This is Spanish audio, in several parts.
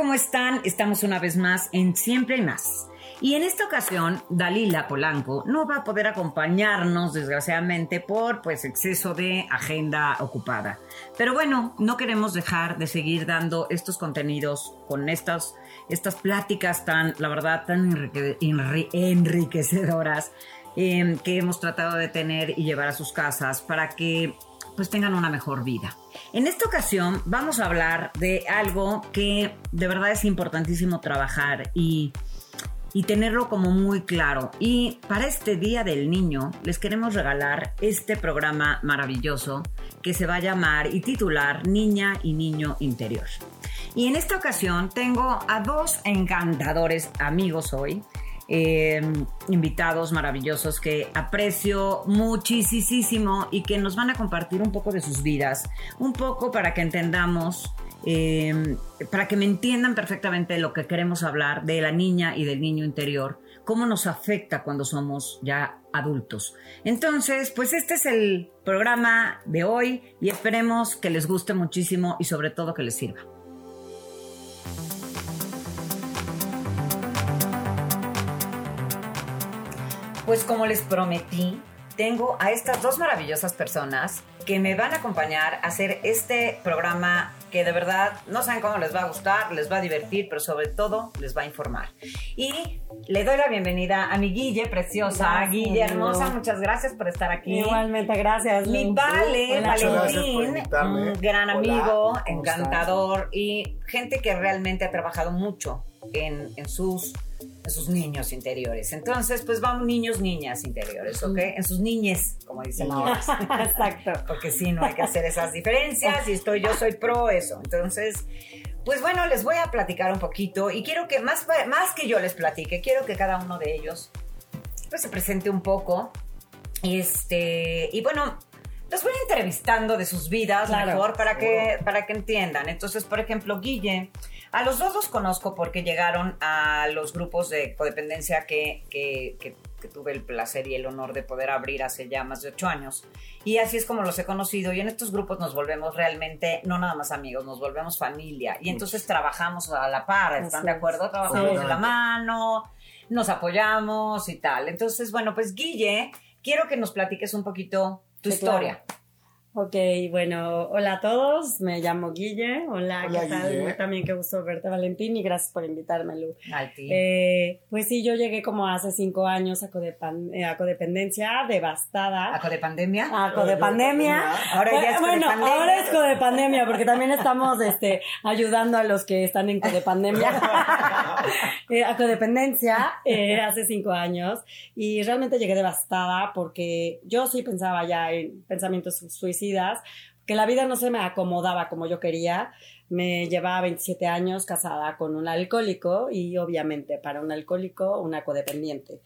¿Cómo están? Estamos una vez más en Siempre hay más. Y en esta ocasión, Dalila Polanco no va a poder acompañarnos, desgraciadamente, por pues exceso de agenda ocupada. Pero bueno, no queremos dejar de seguir dando estos contenidos con estas, estas pláticas tan, la verdad, tan enrique- enri- enriquecedoras eh, que hemos tratado de tener y llevar a sus casas para que pues tengan una mejor vida. En esta ocasión vamos a hablar de algo que de verdad es importantísimo trabajar y, y tenerlo como muy claro. Y para este Día del Niño les queremos regalar este programa maravilloso que se va a llamar y titular Niña y Niño Interior. Y en esta ocasión tengo a dos encantadores amigos hoy eh, invitados maravillosos que aprecio muchísimo y que nos van a compartir un poco de sus vidas, un poco para que entendamos, eh, para que me entiendan perfectamente lo que queremos hablar de la niña y del niño interior, cómo nos afecta cuando somos ya adultos. Entonces, pues este es el programa de hoy y esperemos que les guste muchísimo y sobre todo que les sirva. Pues como les prometí, tengo a estas dos maravillosas personas que me van a acompañar a hacer este programa que de verdad no saben cómo les va a gustar, les va a divertir, pero sobre todo les va a informar. Y le doy la bienvenida a mi Guille preciosa, Gracias, Guille hermosa, muchas gracias por estar aquí. Igualmente, gracias. Mi. Vale, Hola. Valentín, un gran Hola, amigo, ¿cómo encantador y gente que realmente ha trabajado mucho en, en sus, en sus niños interiores. Entonces, pues vamos niños, niñas interiores, ¿ok? En sus niñes, como dicen ahora. Exacto. Porque sí, no hay que hacer esas diferencias y estoy, yo soy pro eso. Entonces, pues bueno, les voy a platicar un poquito y quiero que, más, más que yo les platique, quiero que cada uno de ellos pues se presente un poco. Este, y bueno, los voy entrevistando de sus vidas Claro, mejor para que, para que entiendan. Entonces, por ejemplo, Guille, a los dos los conozco porque llegaron a los grupos de codependencia que, que, que- que tuve el placer y el honor de poder abrir hace ya más de ocho años. Y así es como los he conocido. Y en estos grupos nos volvemos realmente, no nada más amigos, nos volvemos familia. Y entonces trabajamos a la par, ¿están Así de es. acuerdo? Trabajamos Sí. de la mano, nos apoyamos y tal. Entonces, bueno, pues Guille, quiero que nos platiques un poquito tu Sí, historia. Ok, bueno, hola a todos, me llamo Guille, hola, Hola, ¿qué tal? Guille. También qué gusto verte, Valentín, y gracias por invitarme, Lu. Ti. Eh, pues sí, yo llegué como hace cinco años a, codepan- eh, a codependencia, devastada. ¿Aco de pandemia? A codepandemia. Ahora ya es bueno, codepandemia. ahora es codepandemia, porque también estamos este, ayudando a los que están en codepandemia. Eh, a codependencia eh, hace cinco años y realmente llegué devastada porque yo sí pensaba ya en pensamientos su- que la vida no se me acomodaba como yo quería. Me llevaba 27 años casada con un alcohólico y obviamente para un alcohólico una codependiente.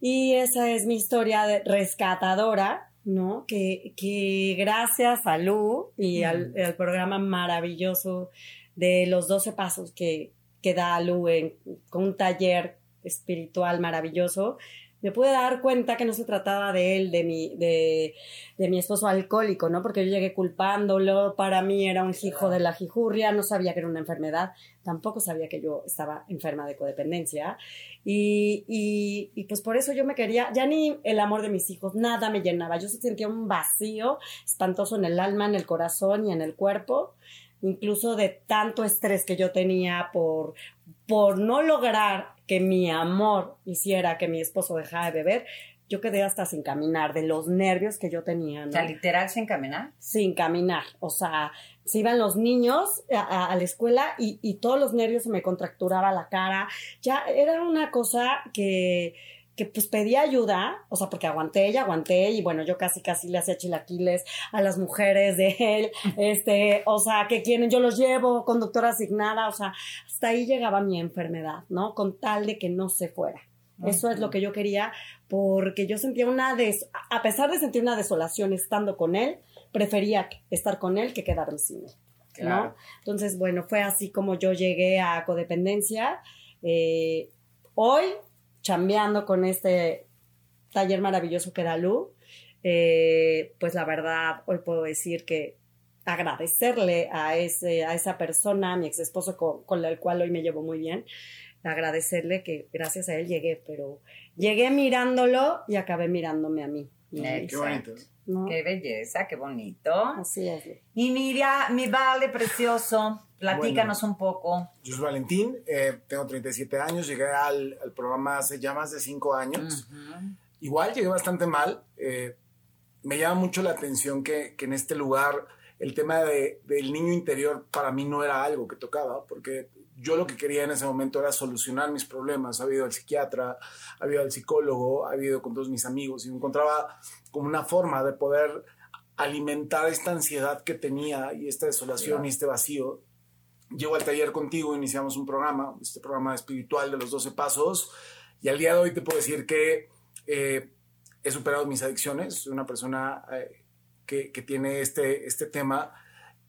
Y esa es mi historia de rescatadora, ¿no? Que, que gracias a Lu y al, al programa maravilloso de los 12 pasos que, que da Lu en, con un taller espiritual maravilloso, me pude dar cuenta que no se trataba de él, de mi, de, de mi esposo alcohólico, ¿no? Porque yo llegué culpándolo, para mí era un hijo de la jijurria, no sabía que era una enfermedad, tampoco sabía que yo estaba enferma de codependencia. Y, y, pues por eso yo me quería, ya ni el amor de mis hijos, nada me llenaba. Yo sentía un vacío espantoso en el alma, en el corazón y en el cuerpo, incluso de tanto estrés que yo tenía por, por no lograr que mi amor hiciera que mi esposo dejara de beber. Yo quedé hasta sin caminar de los nervios que yo tenía. ¿no? O sea, literal sin caminar. sin caminar. O sea, se iban los niños a, a- a la escuela y, y todos los nervios se me contracturaba la cara. Ya era una cosa que, que pues pedí ayuda, o sea, porque aguanté y aguanté y bueno, yo casi casi le hacía chilaquiles a las mujeres de él, este, o sea, que quieren, yo los llevo, conductora asignada, o sea, hasta ahí llegaba mi enfermedad, ¿no? Con tal de que no se fuera. Eso es lo que yo quería, porque yo sentía una des a pesar de sentir una desolación estando con él, prefería estar con él que quedarme sin él. ¿no? Entonces, bueno, fue así como yo llegué a codependencia. Eh, hoy chambeando con este taller maravilloso que da Lu, eh, pues la verdad, hoy puedo decir que agradecerle a, ese, a esa persona, a mi ex esposo con, con el cual hoy me llevo muy bien, agradecerle que gracias a él llegué, pero llegué mirándolo y acabé mirándome a mí. Qué bonito. Qué belleza, qué bonito. Así es. Y mira, mi vale precioso, platícanos un poco. Yo soy Valentín, eh, tengo 37 años, llegué al, programa hace ya más de 5 años. Igual llegué bastante mal. Eh, me llama mucho la atención que, que en este lugar el tema de, del niño interior para mí no era algo que tocaba, porque yo lo que quería en ese momento era solucionar mis problemas. Ha ido al psiquiatra, ha ido al psicólogo, ha ido con todos mis amigos y me encontraba como una forma de poder alimentar esta ansiedad que tenía y esta desolación y este vacío. Llego al taller contigo, iniciamos un programa, este programa espiritual de los 12 pasos, y al día de hoy te puedo decir que eh, he superado mis adicciones, soy una persona eh, que, que, tiene este, este tema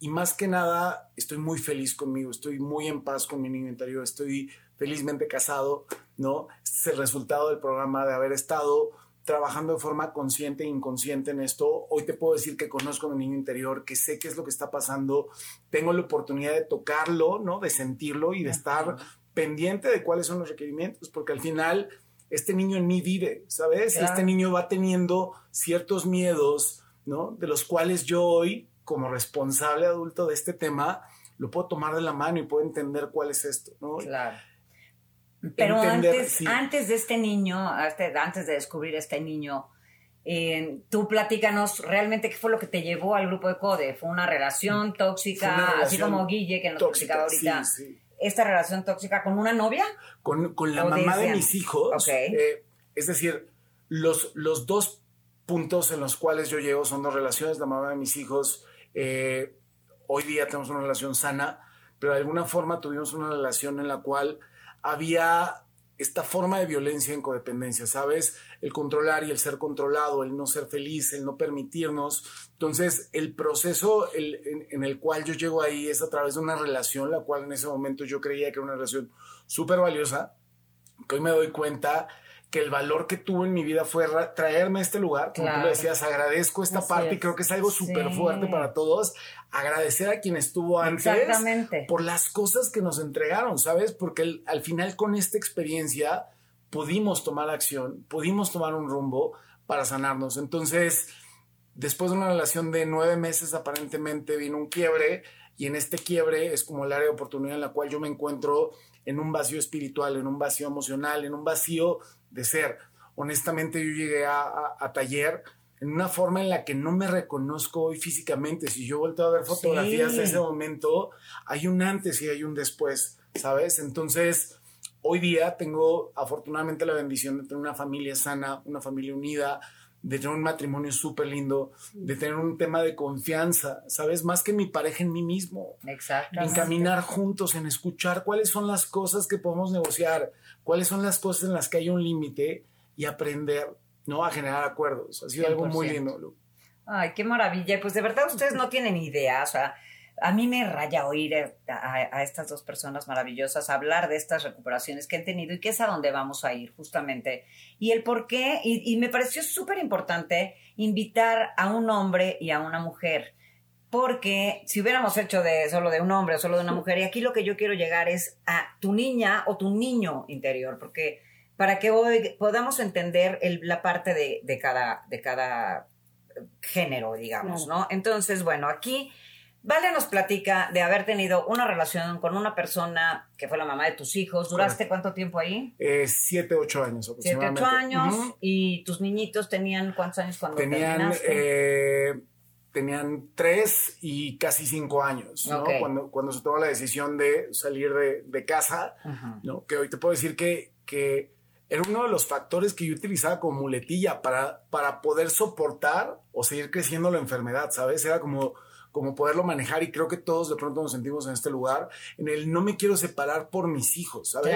y más que nada estoy muy feliz conmigo, estoy muy en paz con mi niño interior, estoy felizmente casado, ¿no? Este es el resultado del programa de haber estado trabajando de forma consciente e inconsciente en esto. Hoy te puedo decir que conozco a mi niño interior, que sé qué es lo que está pasando, tengo la oportunidad de tocarlo, ¿no? De sentirlo y de estar pendiente de cuáles son los requerimientos, porque al final este niño en mí vive, ¿sabes? Este niño va teniendo ciertos miedos, ¿no? De los cuales yo hoy como responsable adulto de este tema, lo puedo tomar de la mano y puedo entender cuál es esto, ¿no? Claro. Pero antes, antes de este niño, antes de descubrir este niño, eh, tú platícanos realmente qué fue lo que te llevó al grupo de CODE. ¿Fue una relación tóxica, así como Guille, que nos tóxica, ahorita? ¿Esta relación tóxica con una novia? Con, la mamá de mis hijos. Eh, es decir, los, los dos puntos en los cuales yo llego son dos relaciones. La mamá de mis hijos eh, hoy día tenemos una relación sana, pero de alguna forma tuvimos una relación en la cual había esta forma de violencia en codependencia, ¿sabes? El controlar y el ser controlado, el no ser feliz, el no permitirnos. Entonces, el proceso en, el cual yo llego ahí es a través de una relación, la cual en ese momento yo creía que era una relación súper valiosa, que hoy me doy cuenta que el valor que tuvo en mi vida fue traerme a este lugar. Como tú lo decías, agradezco esta parte y creo que es algo súper fuerte para todos. Agradecer a quien estuvo antes por las cosas que nos entregaron, ¿sabes? Porque al final con esta experiencia pudimos tomar acción, pudimos tomar un rumbo para sanarnos. Entonces, después de una relación de nueve meses, aparentemente vino un quiebre y en este quiebre es como el área de oportunidad en la cual yo me encuentro en un vacío espiritual, en un vacío emocional, en un vacío de ser. Honestamente yo llegué a, taller en una forma en la que no me reconozco hoy físicamente. Si yo vuelto a ver fotografías de ese momento, hay un antes y hay un después, ¿sabes? Entonces, hoy día tengo afortunadamente la bendición de tener una familia sana, una familia unida, de tener un matrimonio súper lindo, de tener un tema de confianza, ¿sabes? Más que mi pareja en mí mismo. Exacto. En caminar juntos, en escuchar cuáles son las cosas que podemos negociar, cuáles son las cosas en las que hay un límite y aprender, ¿no? A generar acuerdos. Ha sido algo muy lindo, Ay, qué maravilla. Pues de verdad ustedes no tienen idea, o sea, a mí me raya oír a, estas dos personas maravillosas hablar de estas recuperaciones que han tenido y que es a donde vamos a ir justamente. Y el por qué, y, me pareció súper importante invitar a un hombre y a una mujer. Porque si hubiéramos hecho de solo de un hombre o solo de una mujer, y aquí lo que yo quiero llegar es a tu niña o tu niño interior, porque para que hoy podamos entender la parte de, cada, de cada género, digamos, ¿no? Entonces, bueno, aquí Vale nos platica de haber tenido una relación con una persona que fue la mamá de tus hijos. ¿Duraste cuánto tiempo ahí? Eh, siete, ocho años aproximadamente. Siete, ocho años. ¿Y tus niñitos tenían cuántos años cuando tenían, eh, tenían tres y casi cinco años, ¿no? Cuando, cuando se tomó la decisión de salir de, casa, ¿no? Que hoy te puedo decir que, que era uno de los factores que yo utilizaba como muletilla para, para poder soportar o seguir creciendo la enfermedad, ¿sabes? Era como, como poderlo manejar y creo que todos de pronto nos sentimos en este lugar en el no me quiero separar por mis hijos, ¿sabes?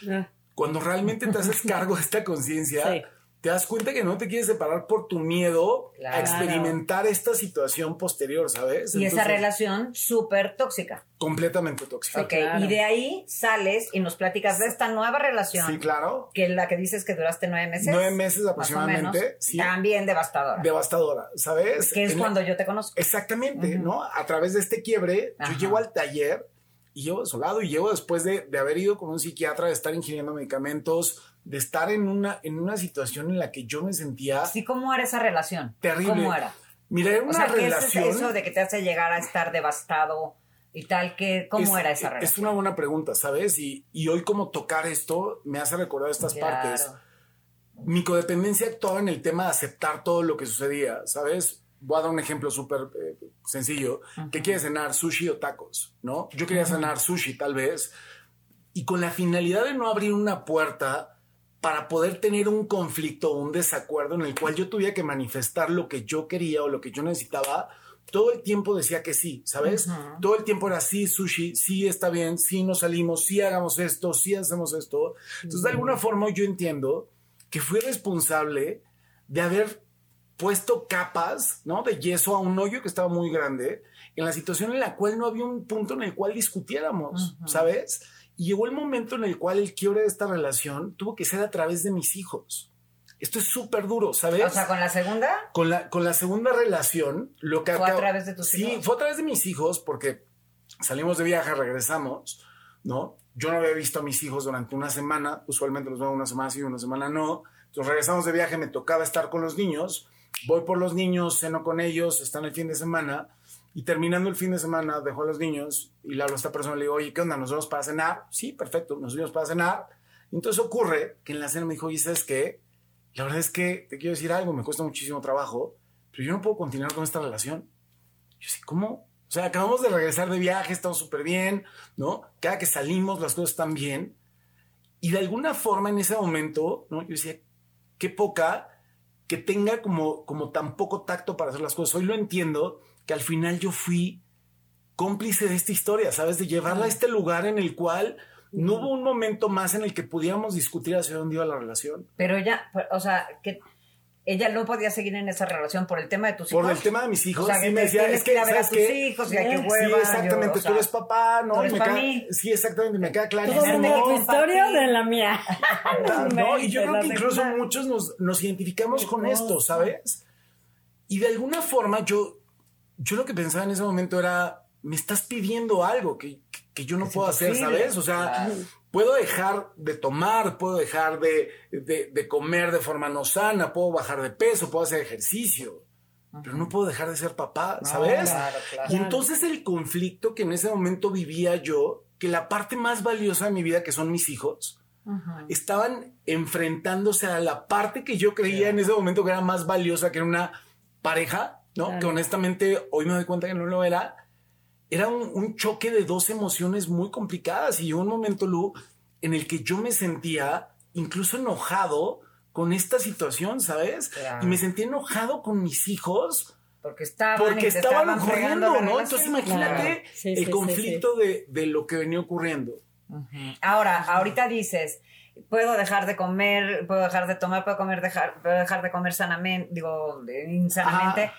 Claro. Cuando realmente te haces cargo de esta conciencia, te das cuenta que no te quieres separar por tu miedo a experimentar esta situación posterior, ¿sabes? Y esa relación súper tóxica. Completamente tóxica. Ok, y de ahí sales y nos platicas de esta nueva relación. Sí, claro. Que la que dices que duraste nueve meses. Nueve meses aproximadamente. sí. También devastadora. Devastadora, ¿sabes? Que es cuando yo te conozco. Exactamente, ¿no? A través de este quiebre, yo llego al taller y llevo desolado y llevo después de, de haber ido con un psiquiatra, de estar ingiriendo medicamentos, de estar en una, en una situación en la que yo me sentía... Sí, ¿cómo era esa relación? Terrible. ¿Cómo era? Mira, era una relación... ¿qué es eso de que te hace llegar a estar devastado y tal? que ¿Cómo era esa relación? Es una buena pregunta, ¿sabes? Y, y hoy como tocar esto me hace recordar estas partes. Mi codependencia actuaba en el tema de aceptar todo lo que sucedía, ¿sabes? Voy a dar un ejemplo súper eh, sencillo. ¿Qué quieres cenar? ¿Sushi o tacos? ¿No? Yo quería cenar sushi, tal vez. Y con la finalidad de no abrir una puerta para poder tener un conflicto o un desacuerdo en el cual yo tuviera que manifestar lo que yo quería o lo que yo necesitaba, todo el tiempo decía que sí, ¿sabes? Todo el tiempo era sí, sushi, sí está bien, sí nos salimos, sí hagamos esto, sí hacemos esto. Entonces, de alguna forma yo entiendo que fui responsable de haber puesto capas, ¿no? De yeso a un hoyo que estaba muy grande, en la situación en la cual no había un punto en el cual discutiéramos, ¿sabes? Y llegó el momento en el cual el quiebre de esta relación tuvo que ser a través de mis hijos. Esto es súper duro, ¿sabes? O sea, con la segunda. Con la, con la segunda relación, lo que fue a través de tus hijos. Sí, fue a través de mis hijos, porque salimos de viaje, regresamos, ¿no? Yo no había visto a mis hijos durante una semana, usualmente los veo una semana sí, una semana no. Entonces regresamos de viaje, me tocaba estar con los niños, voy por los niños, ceno con ellos, están el fin de semana y terminando el fin de semana, dejo a los niños y le hablo a esta persona y le digo, oye, ¿qué onda? ¿Nos vamos para cenar? Sí, perfecto, nos vamos para cenar. entonces ocurre que en la cena me dijo, oye, ¿sabes qué? La verdad es que te quiero decir algo, me cuesta muchísimo trabajo, pero yo no puedo continuar con esta relación. Yo sé, ¿cómo? O sea, acabamos de regresar de viaje, estamos súper bien, ¿no? Cada que salimos las cosas están bien. Y de alguna forma en ese momento, ¿no? Yo decía, qué poca que tenga como, como tan poco tacto para hacer las cosas. Hoy lo entiendo, que al final yo fui cómplice de esta historia, ¿sabes? De llevarla a este lugar en el cual no hubo un momento más en el que pudiéramos discutir hacia dónde iba la relación. Pero ella, o sea, que ella no podía seguir en esa relación por el tema de tus hijos. Por el tema de mis hijos. O sea, sí me decía, es que, que ¿sabes tus hijos y hay que hueva, Sí, exactamente, tú eres papá, ¿no? Tú eres me mí. Sí, exactamente, me queda claro. tu historia de la mía. no, y yo creo que incluso muchos nos, nos identificamos con esto, ¿sabes? Y de alguna forma yo, yo lo que pensaba en ese momento era, me estás pidiendo algo que, que yo no puedo hacer, ¿sabes? O sea, puedo dejar de tomar, puedo dejar de, de, comer de forma no sana, puedo bajar de peso, puedo hacer ejercicio, pero no puedo dejar de ser papá, ¿sabes? Y entonces el conflicto que en ese momento vivía yo, que la parte más valiosa de mi vida, que son mis hijos, estaban enfrentándose a la parte que yo creía en ese momento que era más valiosa, que era una pareja, ¿no? Que honestamente hoy me doy cuenta que no lo era. Era un, choque de dos emociones muy complicadas y un momento, Lu, en el que yo me sentía incluso enojado con esta situación, ¿sabes? Y me sentía enojado con mis hijos. Porque estaban, porque estaban, corriendo, ¿no? Entonces imagínate el conflicto de, de, lo que venía ocurriendo. Ahora, ahorita dices, puedo dejar de comer, puedo dejar de tomar, puedo comer, dejar, puedo dejar de comer sanamente, digo, insanamente.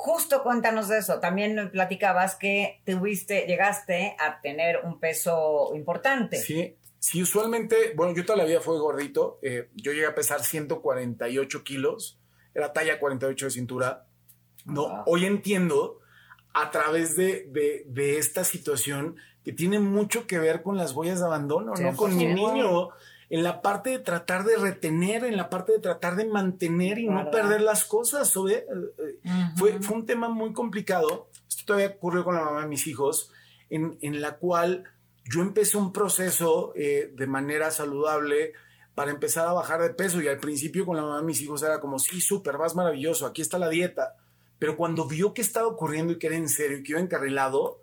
Justo cuéntanos de eso. También platicabas que tuviste, llegaste a tener un peso importante. Sí, sí, usualmente, bueno, yo toda la vida fui gordito. Eh, yo llegué a pesar 148 kilos. Era talla 48 de cintura. No, hoy entiendo a través de, de, esta situación que tiene mucho que ver con las huellas de abandono, ¿no? Con mi niño en la parte de tratar de retener, en la parte de tratar de mantener y no perder las cosas. Eh, eh, fue, fue un tema muy complicado. Esto todavía ocurrió con la mamá de mis hijos, en, en la cual yo empecé un proceso eh, de manera saludable para empezar a bajar de peso y al principio con la mamá de mis hijos era como, sí, súper, vas maravilloso, aquí está la dieta. Pero cuando vio que estaba ocurriendo y que era en serio y que iba encarrilado,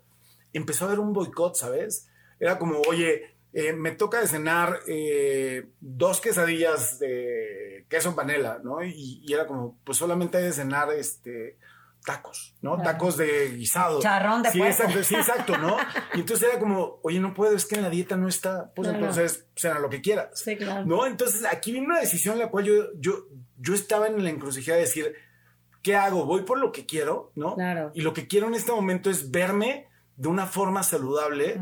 empezó a haber un boicot, ¿sabes? Era como, oye, eh, me toca de cenar eh, dos quesadillas de queso en panela, ¿no? Y, era como, pues solamente hay de cenar este, tacos, ¿no? Tacos de guisado. Charrón de Sí, exacto, sí, exacto, ¿no? Y entonces era como, oye, no puedo, es que en la dieta no está, pues entonces cena lo que quieras. Sí, claro. ¿No? Entonces aquí vino una decisión en la cual yo, yo, yo estaba en la encrucijada de decir, ¿qué hago? ¿Voy por lo que quiero? ¿No? Claro. Y lo que quiero en este momento es verme de una forma saludable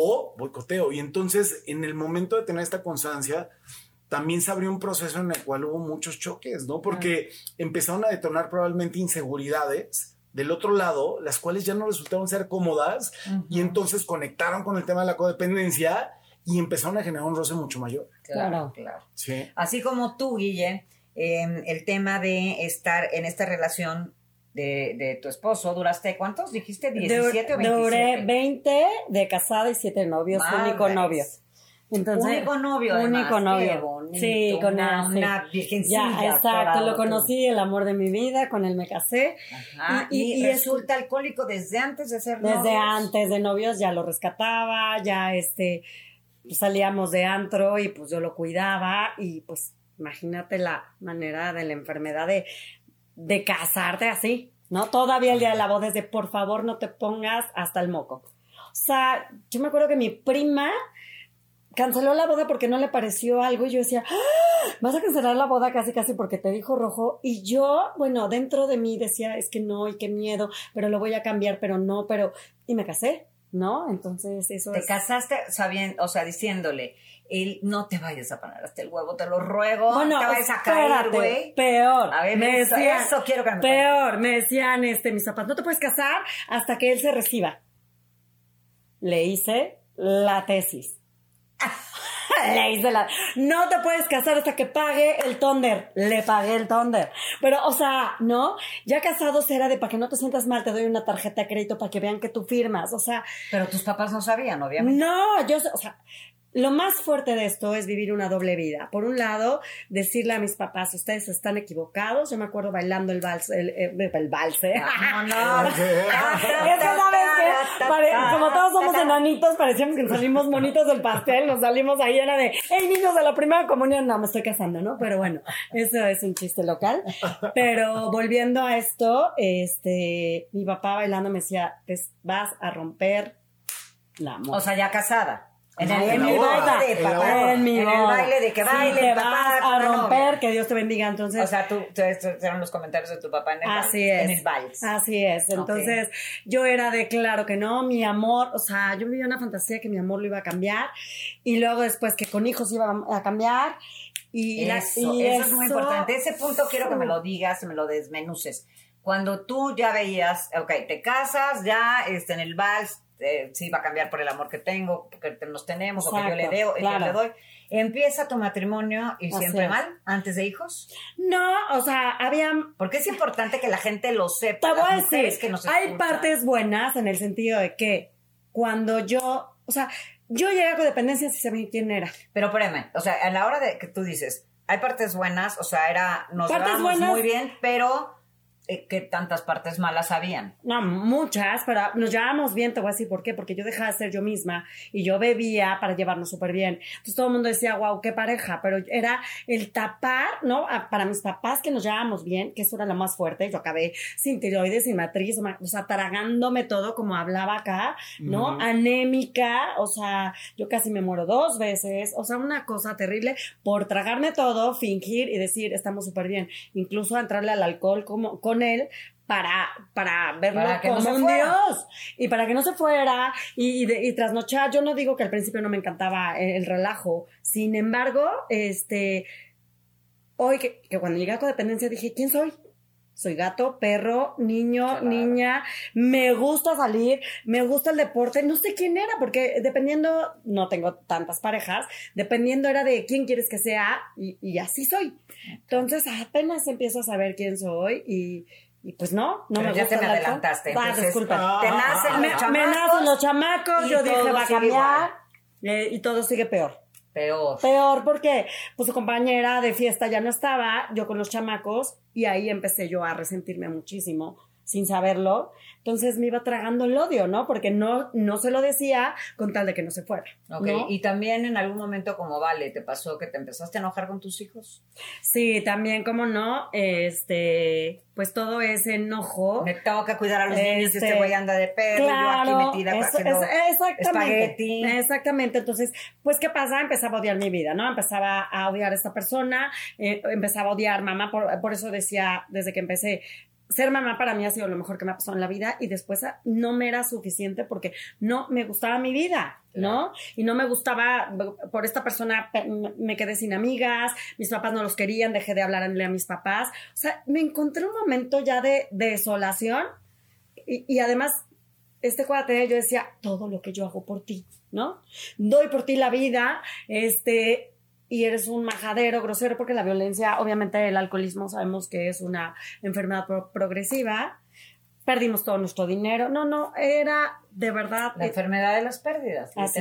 o boicoteo. Y entonces, en el momento de tener esta constancia, también se abrió un proceso en el cual hubo muchos choques, ¿no? Porque empezaron a detonar probablemente inseguridades del otro lado, las cuales ya no resultaron ser cómodas y entonces conectaron con el tema de la codependencia y empezaron a generar un roce mucho mayor. Claro, claro. Sí. Así como tú, Guille, em, el tema de estar en esta relación de, tu esposo. ¿Duraste cuántos? ¿Dijiste 17 o 27? Duré 20 de casada y 7 novios, único novio. Entonces, único novio, además. Único novio. sí, con una, una virgencilla. Ya, exacto, lo conocí, el amor de mi vida, con él me casé. Y, y, resulta alcohólico desde antes de ser novios. Desde antes de novios ya lo rescataba, ya este, salíamos de antro y pues yo lo cuidaba y pues imagínate la manera de la enfermedad de de casarte así, ¿no? Todavía el día de la boda es de por favor no te pongas hasta el moco. O sea, yo me acuerdo que mi prima canceló la boda porque no le pareció algo y yo decía, ¡Ah! vas a cancelar la boda casi casi porque te dijo rojo y yo, bueno, dentro de mí decía, es que no y qué miedo, pero lo voy a cambiar, pero no, pero y me casé, ¿no? Entonces eso Te casaste sabiendo, o sea, diciéndole, él no te vayas a poner hasta el huevo, te lo ruego, bueno, no te vayas a caer, güey. Peor. A ver, me decían, eso quiero que me Peor, me decían este, mis zapatos, no te puedes casar hasta que él se reciba. Le hice la tesis. Le hice la... No te puedes casar hasta que pague el tonder. Le pagué el tonder. Pero, o sea, ¿no? Ya casados era de para que no te sientas mal, te doy una tarjeta de crédito para que vean que tú firmas. O sea... Pero tus papás no sabían, obviamente. No, yo, o sea, lo más fuerte de esto es vivir una doble vida. Por un lado, decirle a mis papás, ustedes están equivocados. Yo me acuerdo bailando el vals, el, el, el vals, ¿eh? No, no. como todos somos enanitos, parecíamos que nos salimos monitos del pastel, nos salimos ahí, era de, hey, niños de la primera comunión, no, me estoy casando, ¿no? Pero bueno, eso es un chiste local. Pero volviendo a esto, este, mi papá bailando me decía, vas a romper la moda. O sea, ya casada. En el, baile de papá. En, mi el baile de que baile, te vas a romper, que Dios te bendiga. Entonces, o sea, tú, eran los comentarios de tu papá en el, así es, en el vals. Así es. Entonces, yo era de claro que no, mi amor, o sea, yo vivía una fantasía que mi amor lo iba a cambiar y luego después que con hijos iba a cambiar. Y, eso, y eso, es muy importante. Ese punto quiero que me lo digas, me lo desmenuces. Cuando tú ya veías, ok, te casas, ya este, en el vals, eh, si va a cambiar por el amor que tengo, que nos tenemos, o que yo le, deo, le doy. ¿Empieza tu matrimonio y siempre mal, antes de hijos? No, o sea, había... Porque es importante que la gente lo sepa. Te voy a decir, que hay partes buenas en el sentido de que cuando yo, o sea, yo llegué a codependencia si sabía quién era. Pero espérame, o sea, a la hora de que tú dices, hay partes buenas, o sea, era, nos partes muy bien, pero eh, ¿Qué tantas partes malas habían? No, muchas, pero nos llevábamos bien, te voy a decir por qué, porque yo dejaba de ser yo misma y yo bebía para llevarnos súper bien. Entonces todo el mundo decía, wow, qué pareja, pero era el tapar, ¿no? Para mis papás que nos llevábamos bien, que eso era lo más fuerte, yo acabé sin tiroides, sin matriz, o sea, tragándome todo como hablaba acá, ¿no? Anémica, o sea, yo casi me muero dos veces, o sea, una cosa terrible por tragarme todo, fingir y decir, estamos súper bien, incluso entrarle al alcohol como con él para, para verlo como un dios y para que no se fuera y, y, trasnochar. Yo no digo que al principio no me encantaba el, relajo, sin embargo, este, hoy que, que cuando llegué a codependencia dije, ¿quién soy? Soy gato, perro, niño, niña, me gusta salir, me gusta el deporte, no sé quién era, porque dependiendo, no tengo tantas parejas, dependiendo era de quién quieres que sea y, así soy. Entonces apenas empiezo a saber quién soy y, pues no, no me ya gusta. Ya te me adelantaste. Ah, disculpa. te nacen los chamacos. Me nacen los chamacos, yo dije va a cambiar eh, y todo sigue peor. Peor. Peor porque pues su compañera de fiesta ya no estaba, yo con los chamacos, y ahí empecé yo a resentirme muchísimo. Sin saberlo. Entonces me iba tragando el odio, ¿no? Porque no, no se lo decía con tal de que no se fuera. Ok, y también en algún momento como vale, ¿te pasó que te empezaste a enojar con tus hijos? Sí, también, como no, este, pues todo ese enojo. Me tengo que cuidar a los niños, este, este güey anda de perro, claro, yo aquí metida haciendo exactamente, Exactamente, entonces, pues, ¿qué pasa? Empezaba a odiar mi vida, ¿no? Empezaba a odiar a esta persona, eh, empezaba a odiar mamá, por, por eso decía, desde que empecé, ser mamá para mí ha sido lo mejor que me ha pasado en la vida y después no me era suficiente porque no me gustaba mi vida, ¿no? Y no me gustaba, por esta persona me quedé sin amigas, mis papás no los querían, dejé de hablarle a mis papás. O sea, me encontré un momento ya de, desolación y, y además, este cuate, yo decía, todo lo que yo hago por ti, ¿no? Doy por ti la vida, este, y eres un majadero grosero, porque la violencia, obviamente el alcoholismo sabemos que es una enfermedad progresiva, perdimos todo nuestro dinero, no, no, era de verdad... La enfermedad de las pérdidas. Así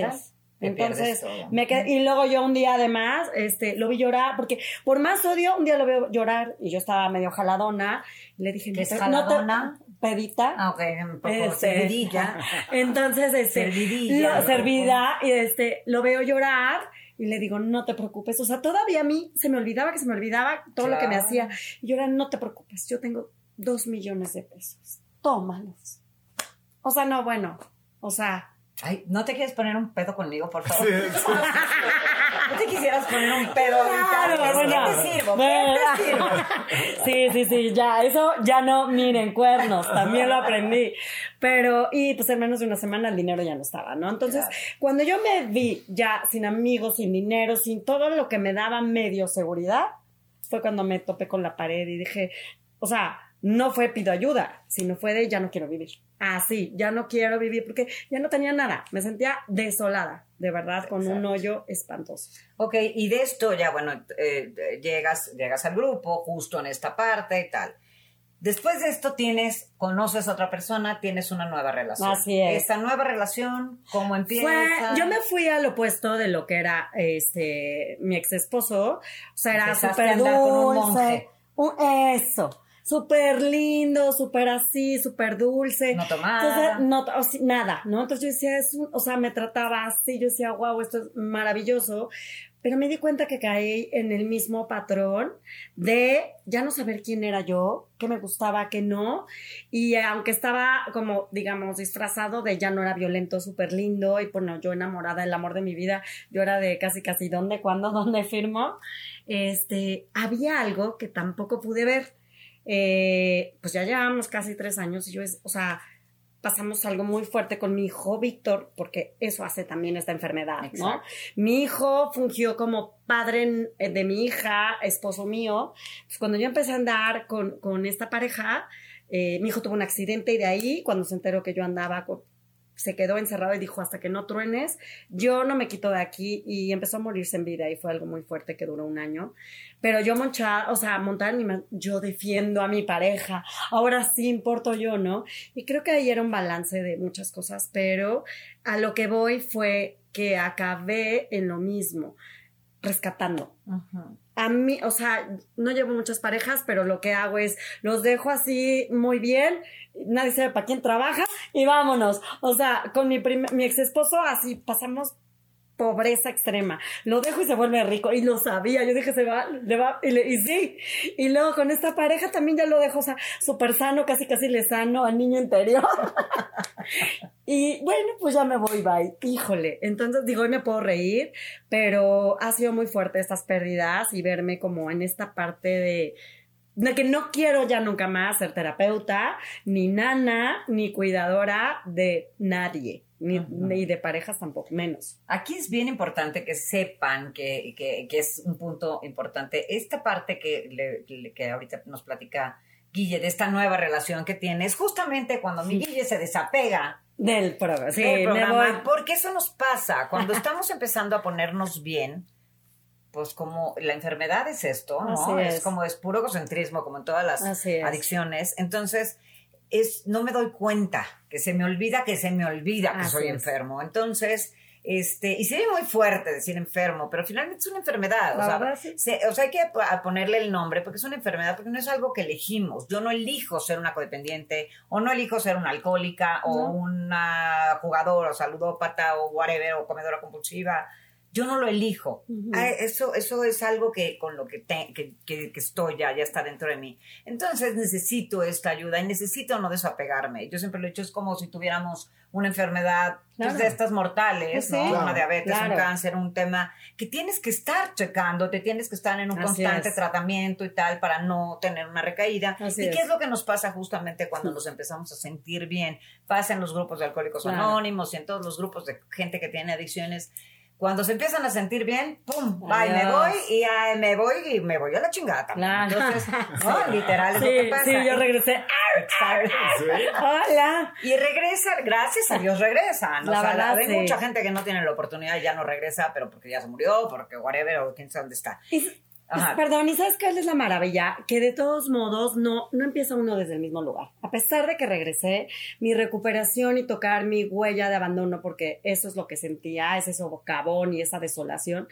Entonces, me quedé, y luego yo un día además, este, lo vi llorar, porque por más odio, un día lo veo llorar, y yo estaba medio jaladona, y le dije, ¿Qué es jaladona? pedita. Ah, ok, un poco este, Entonces, este, servidilla, servida, y este, lo veo llorar, y le digo, no te preocupes. O sea, todavía a mí se me olvidaba que se me olvidaba todo lo que me hacía. Y yo era, no te preocupes, yo tengo dos millones de pesos. Tómalos. O sea, no, bueno, o sea, Ay, ¿no te quieres poner un pedo conmigo, por favor? ¿No te quisieras poner un pedo claro, bueno, ¿Qué te sirvo? ¿Qué te sirvo? Sí, sí, sí, ya, eso ya no, miren, cuernos, también lo aprendí. Pero, y pues en menos de una semana el dinero ya no estaba, ¿no? Entonces, cuando yo me vi ya sin amigos, sin dinero, sin todo lo que me daba medio seguridad, fue cuando me topé con la pared y dije, o sea, no fue pido ayuda, sino fue de ya no quiero vivir. Así, ya no quiero vivir porque ya no tenía nada. Me sentía desolada, de verdad, con un hoyo espantoso. Ok, y de esto ya, bueno, eh, llegas, llegas al grupo justo en esta parte y tal. Después de esto tienes, conoces a otra persona, tienes una nueva relación. Así es. Esta nueva relación, ¿cómo empieza? yo me fui al opuesto de lo que era este mi ex esposo. O sea, era súper dulce. Con un monje. eso súper lindo, súper así, súper dulce. No tomaba. Entonces, no, nada, ¿no? Entonces yo decía, es o sea, me trataba así, yo decía, wow, esto es maravilloso. Pero me di cuenta que caí en el mismo patrón de ya no saber quién era yo, qué me gustaba, qué no. Y aunque estaba como, digamos, disfrazado de ya no era violento, súper lindo, y bueno, yo enamorada del amor de mi vida, yo era de casi, casi, ¿dónde, cuándo, dónde firmo? Este, había algo que tampoco pude ver eh, pues ya llevamos casi tres años y yo, es, o sea, pasamos algo muy fuerte con mi hijo Víctor, porque eso hace también esta enfermedad, ¿no? Mi hijo fungió como padre eh, de mi hija, esposo mío. Pues cuando yo empecé a andar con, con esta pareja, eh, mi hijo tuvo un accidente y de ahí, cuando se enteró que yo andaba con, se quedó encerrado y dijo, hasta que no truenes, yo no me quito de aquí y empezó a morirse en vida y fue algo muy fuerte que duró un año. Pero yo monchaba, o sea, montar yo defiendo a mi pareja, ahora sí importo yo, ¿no? Y creo que ahí era un balance de muchas cosas, pero a lo que voy fue que acabé en lo mismo, rescatando. A mí, o sea, no llevo muchas parejas, pero lo que hago es los dejo así muy bien nadie sabe para quién trabaja y vámonos. O sea, con mi, mi ex esposo así pasamos pobreza extrema. Lo dejo y se vuelve rico. Y lo sabía. Yo dije, se va, le va, y, y sí. Y luego con esta pareja también ya lo dejo, o sea, súper sano, casi casi le sano al niño interior. y bueno, pues ya me voy, bye. Híjole. Entonces digo, hoy me puedo reír, pero ha sido muy fuerte estas pérdidas y verme como en esta parte de de que no quiero ya nunca más ser terapeuta, ni nana, ni cuidadora de nadie, ni, de parejas tampoco, menos. Aquí es bien importante que sepan que, que, es un punto importante. Esta parte que, que ahorita nos platica Guille, de esta nueva relación que tienes, justamente cuando mi Guille se desapega del programa. Sí, porque eso nos pasa cuando estamos empezando a ponernos bien pues como la enfermedad es esto, ¿no? Es. como es puro egocentrismo, como en todas las adicciones. Entonces, es, no me doy cuenta, que se me olvida que se me olvida que soy enfermo. Entonces, Este, y se ve muy fuerte decir enfermo, pero finalmente es una enfermedad. O sea, o sea, hay que ponerle el nombre porque es una enfermedad, porque no es algo que elegimos. Yo no elijo ser una codependiente, o no elijo ser una alcohólica, o una jugadora, o saludópata, o whatever, o comedora compulsiva yo no lo elijo. Ah, eso, eso es algo que con lo que, que, estoy ya, ya está dentro de mí. Entonces necesito esta ayuda y necesito no desapegarme. Yo siempre lo he dicho, es como si tuviéramos una enfermedad pues, de estas mortales, ¿no? una diabetes, un cáncer, un tema que tienes que estar checando, te tienes que estar en un constante tratamiento y tal para no tener una recaída. ¿Y qué es lo que nos pasa justamente cuando nos empezamos a sentir bien? Pasa en los grupos de alcohólicos anónimos y en todos los grupos de gente que tiene adicciones cuando se empiezan a sentir bien, ¡pum! Bye, me voy y me voy y me voy a la chingada. Claro. Entonces, ¿no? Literal es sí, lo que pasa. Sí, yo regresé. Hola. Y regresa, gracias a Dios regresa. La verdad, hay mucha gente que no tiene la oportunidad y ya no regresa, pero porque ya se murió, porque whatever, o quién sabe dónde está. Perdón, ¿y sabes cuál es la maravilla? Que de todos modos no, no empieza uno desde el mismo lugar. A pesar de que regresé, mi recuperación y tocar mi huella de abandono, porque eso es lo que sentía, ese socavón y esa desolación,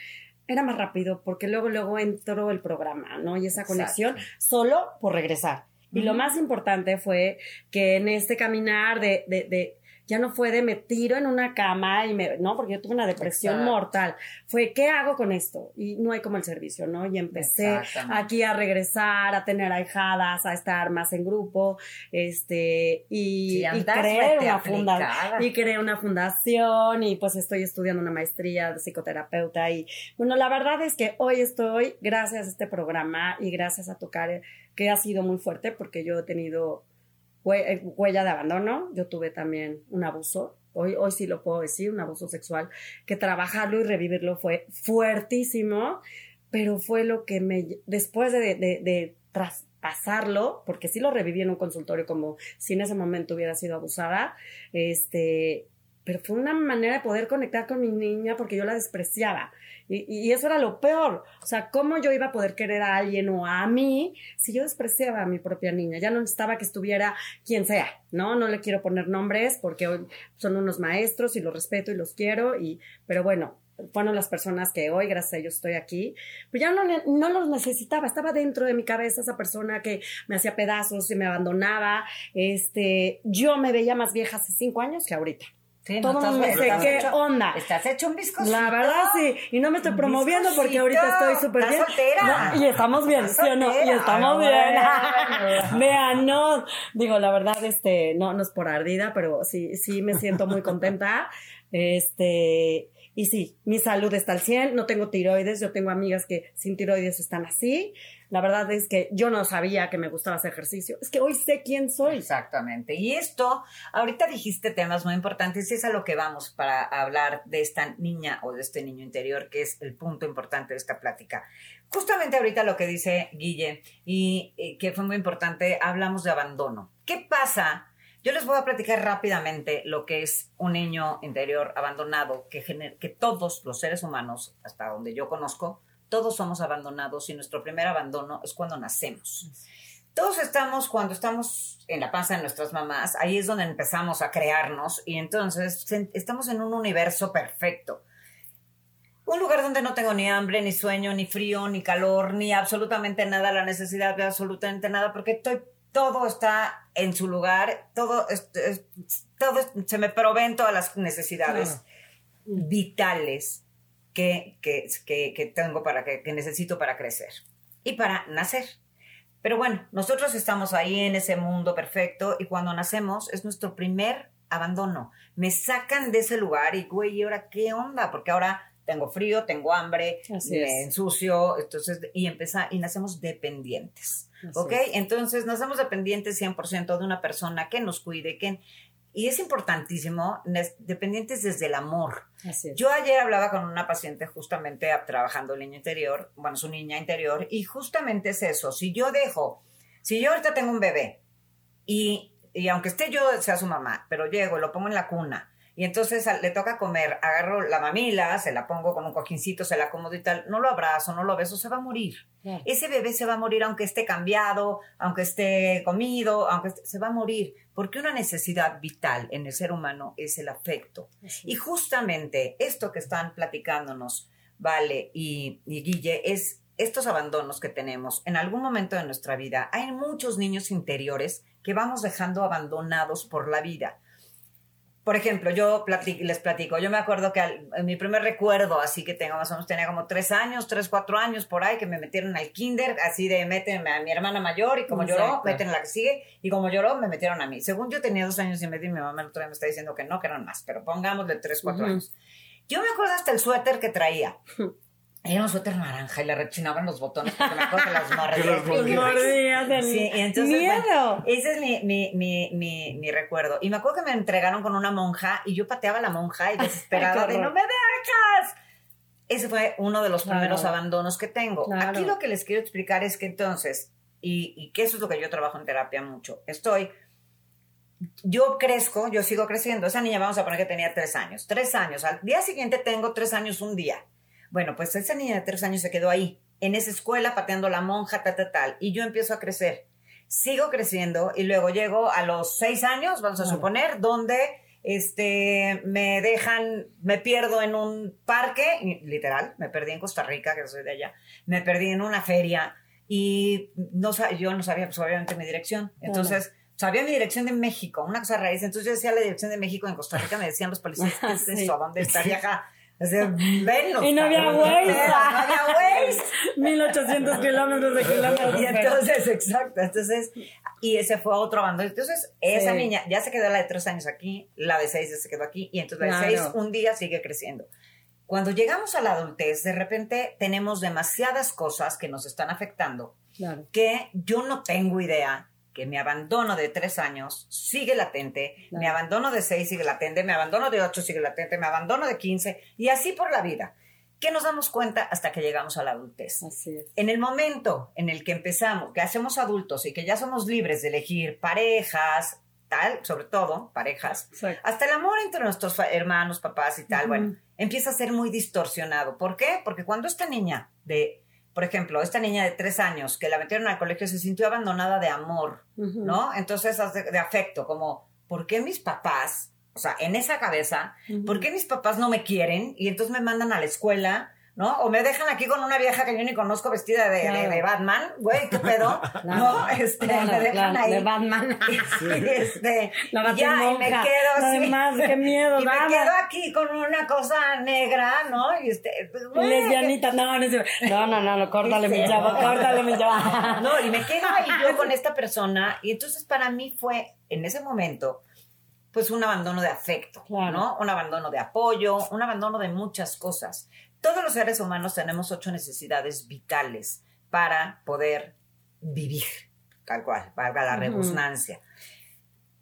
era más rápido porque luego, luego entró el programa, ¿no? Y esa conexión solo por regresar. Y lo más importante fue que en este caminar de, de ya no fue de me tiro en una cama y me, no, porque yo tuve una depresión mortal. Fue, ¿qué hago con esto? Y no hay como el servicio, ¿no? Y empecé aquí a regresar, a tener ahijadas, a estar más en grupo, este, y, y creé una fundación, y creé una fundación, y pues estoy estudiando una maestría de psicoterapeuta, y bueno, la verdad es que hoy estoy, gracias a este programa y gracias a tocar, que ha sido muy fuerte, porque yo he tenido eh, huella de abandono, yo tuve también un abuso, hoy, hoy sí lo puedo decir, un abuso sexual, que trabajarlo y revivirlo fue fuertísimo, pero fue lo que me, después de, de, de traspasarlo, porque sí lo reviví en un consultorio como si en ese momento hubiera sido abusada, este, pero fue una manera de poder conectar con mi niña porque yo la despreciaba. Y, eso era lo peor. O sea, ¿cómo yo iba a poder querer a alguien o a mí si yo despreciaba a mi propia niña? Ya no necesitaba que estuviera quien sea, ¿no? No le quiero poner nombres porque son unos maestros y los respeto y los quiero, y, pero bueno, fueron las personas que hoy, gracias a ellos, estoy aquí. Pero ya no, no los necesitaba, estaba dentro de mi cabeza esa persona que me hacía pedazos y me abandonaba. Este, yo me veía más vieja hace cinco años que ahorita. Sí, Todo no, me dice, ¿qué onda? Estás hecho un bizcochito. La verdad, sí. Y no me estoy promoviendo porque ahorita estoy súper bien. Soltera. y estamos bien, ¿sí o no? Y estamos bien. Vean, no. Digo, la verdad, este, no, no es por ardida, pero sí, sí me siento muy contenta. Este, y sí, mi salud está al 100, no tengo tiroides, yo tengo amigas que sin tiroides están así. La verdad es que yo no sabía que me gustaba hacer ejercicio. Es que hoy sé quién soy. Exactamente. Y esto, ahorita dijiste temas muy importantes y es a lo que vamos para hablar de esta niña o de este niño interior, que es el punto importante de esta plática. Justamente ahorita lo que dice Guille y, y que fue muy importante, hablamos de abandono. ¿Qué pasa? Yo les voy a platicar rápidamente lo que es un niño interior abandonado, que, que todos los seres humanos, hasta donde yo conozco, todos somos abandonados y nuestro primer abandono es cuando nacemos. Todos estamos, cuando estamos en la panza de nuestras mamás, ahí es donde empezamos a crearnos y entonces estamos en un universo perfecto. Un lugar donde no tengo ni hambre, ni sueño, ni frío, ni calor, ni absolutamente nada, la necesidad de absolutamente nada, porque estoy todo está en su lugar, todo, todo se me proveen todas las necesidades vitales que, que, tengo para que, que necesito para crecer y para nacer. Pero bueno, nosotros estamos ahí en ese mundo perfecto y cuando nacemos es nuestro primer abandono. Me sacan de ese lugar y, güey, ¿y ahora qué onda? Porque ahora tengo frío, tengo hambre, me ensucio, entonces, y empieza, y nacemos dependientes, ¿ok? Entonces, nacemos dependientes 100% de una persona que nos cuide, que, y es importantísimo, dependientes desde el amor. Yo ayer hablaba con una paciente justamente trabajando el niño interior, bueno, su niña interior, y justamente es eso, si yo dejo, si yo ahorita tengo un bebé, y, y aunque esté yo, sea su mamá, pero llego, lo pongo en la cuna, y entonces le toca comer, agarro la mamila, se la pongo con un cojincito, se la acomodo y tal, no lo abrazo, no lo beso, se va a morir. Ese bebé se va a morir aunque esté cambiado, aunque esté comido, aunque se va a morir, porque una necesidad vital en el ser humano es el afecto. Y justamente esto que están platicándonos, Vale y, y Guille, es estos abandonos que tenemos en algún momento de nuestra vida. Hay muchos niños interiores que vamos dejando abandonados por la vida por ejemplo, yo les platico, yo me acuerdo que en mi primer recuerdo, así que tengo más o menos, tenía como tres años, tres, cuatro años por ahí, que me metieron al kinder, así de méteme a mi hermana mayor y como lloró, meten a la que sigue, y como lloró, me metieron a mí. Según yo tenía dos años y medio y mi mamá el otro día me está diciendo que no, que eran más, pero pongámosle tres, cuatro años. Yo me acuerdo hasta el suéter que traía. Era un suéter naranja y le rechinaban los botones porque me acuerdo que las mordía. sí, y entonces, ¡Miedo! ese es mi, mi, mi, mi, mi recuerdo. Y me acuerdo que me entregaron con una monja y yo pateaba a la monja y desesperada de ¡no me dejas! Ese fue uno de los primeros abandonos que tengo. Aquí lo que les quiero explicar es que entonces, y, y que eso es lo que yo trabajo en terapia mucho, estoy yo crezco, yo sigo creciendo. Esa niña, vamos a poner que tenía tres años. Tres años. Al día siguiente tengo tres años un día. Bueno, pues esa niña de tres años se quedó ahí, en esa escuela, pateando la monja, tal, tal, tal. Y yo empiezo a crecer. Sigo creciendo y luego llego a los seis años, vamos a suponer, donde este, me dejan, me pierdo en un parque, literal, me perdí en Costa Rica, que soy de allá, me perdí en una feria y no, yo no sabía, pues obviamente mi dirección. Entonces, sabía mi dirección de México, una cosa raíz. Entonces yo decía la dirección de México en Costa Rica, me decían los policías, ¿qué es eso? ¿Dónde está acá? O sea. Y no había Waze. No había Waze. 1800 kilómetros de kilómetros. Y entonces, exacto. Entonces, y ese fue otro abandono. Entonces, esa niña ya se quedó la de tres años aquí, la de seis ya se quedó aquí, y entonces la de seis un día sigue creciendo. Cuando llegamos a la adultez, de repente tenemos demasiadas cosas que nos están afectando, que yo no tengo idea que mi abandono de tres años sigue latente, mi abandono de seis sigue latente, mi abandono de ocho sigue latente, mi abandono de quince y así por la vida. ¿Qué nos damos cuenta hasta que llegamos a la adultez? En el momento en el que empezamos, que hacemos adultos y que ya somos libres de elegir parejas, tal, sobre todo parejas, hasta el amor entre nuestros hermanos, papás y tal, bueno, empieza a ser muy distorsionado. ¿Por qué? Porque cuando esta niña de por ejemplo, esta niña de tres años que la metieron al colegio se sintió abandonada de amor, ¿no? Entonces, de, afecto, como, ¿por qué mis papás, o sea, en esa cabeza, ¿por qué mis papás no me quieren y entonces me mandan a la escuela ¿no? O me dejan aquí con una vieja que yo ni conozco vestida de, de, Batman, güey, ¿qué pedo? No, este, me dejan ahí. De Batman. este, ya, y me quedo así. Más, qué miedo, Y me quedo aquí con una cosa negra, ¿no? Y este, pues, Lesbianita, no, no, no, no, no, no, córtale mi chavo, córtale mi chavo. No, y me quedo ahí yo con esta persona, y entonces para mí fue, en ese momento, pues un abandono de afecto, ¿no? Un abandono de apoyo, un abandono de muchas cosas. Todos los seres humanos tenemos ocho necesidades vitales para poder vivir, tal cual, valga la redundancia.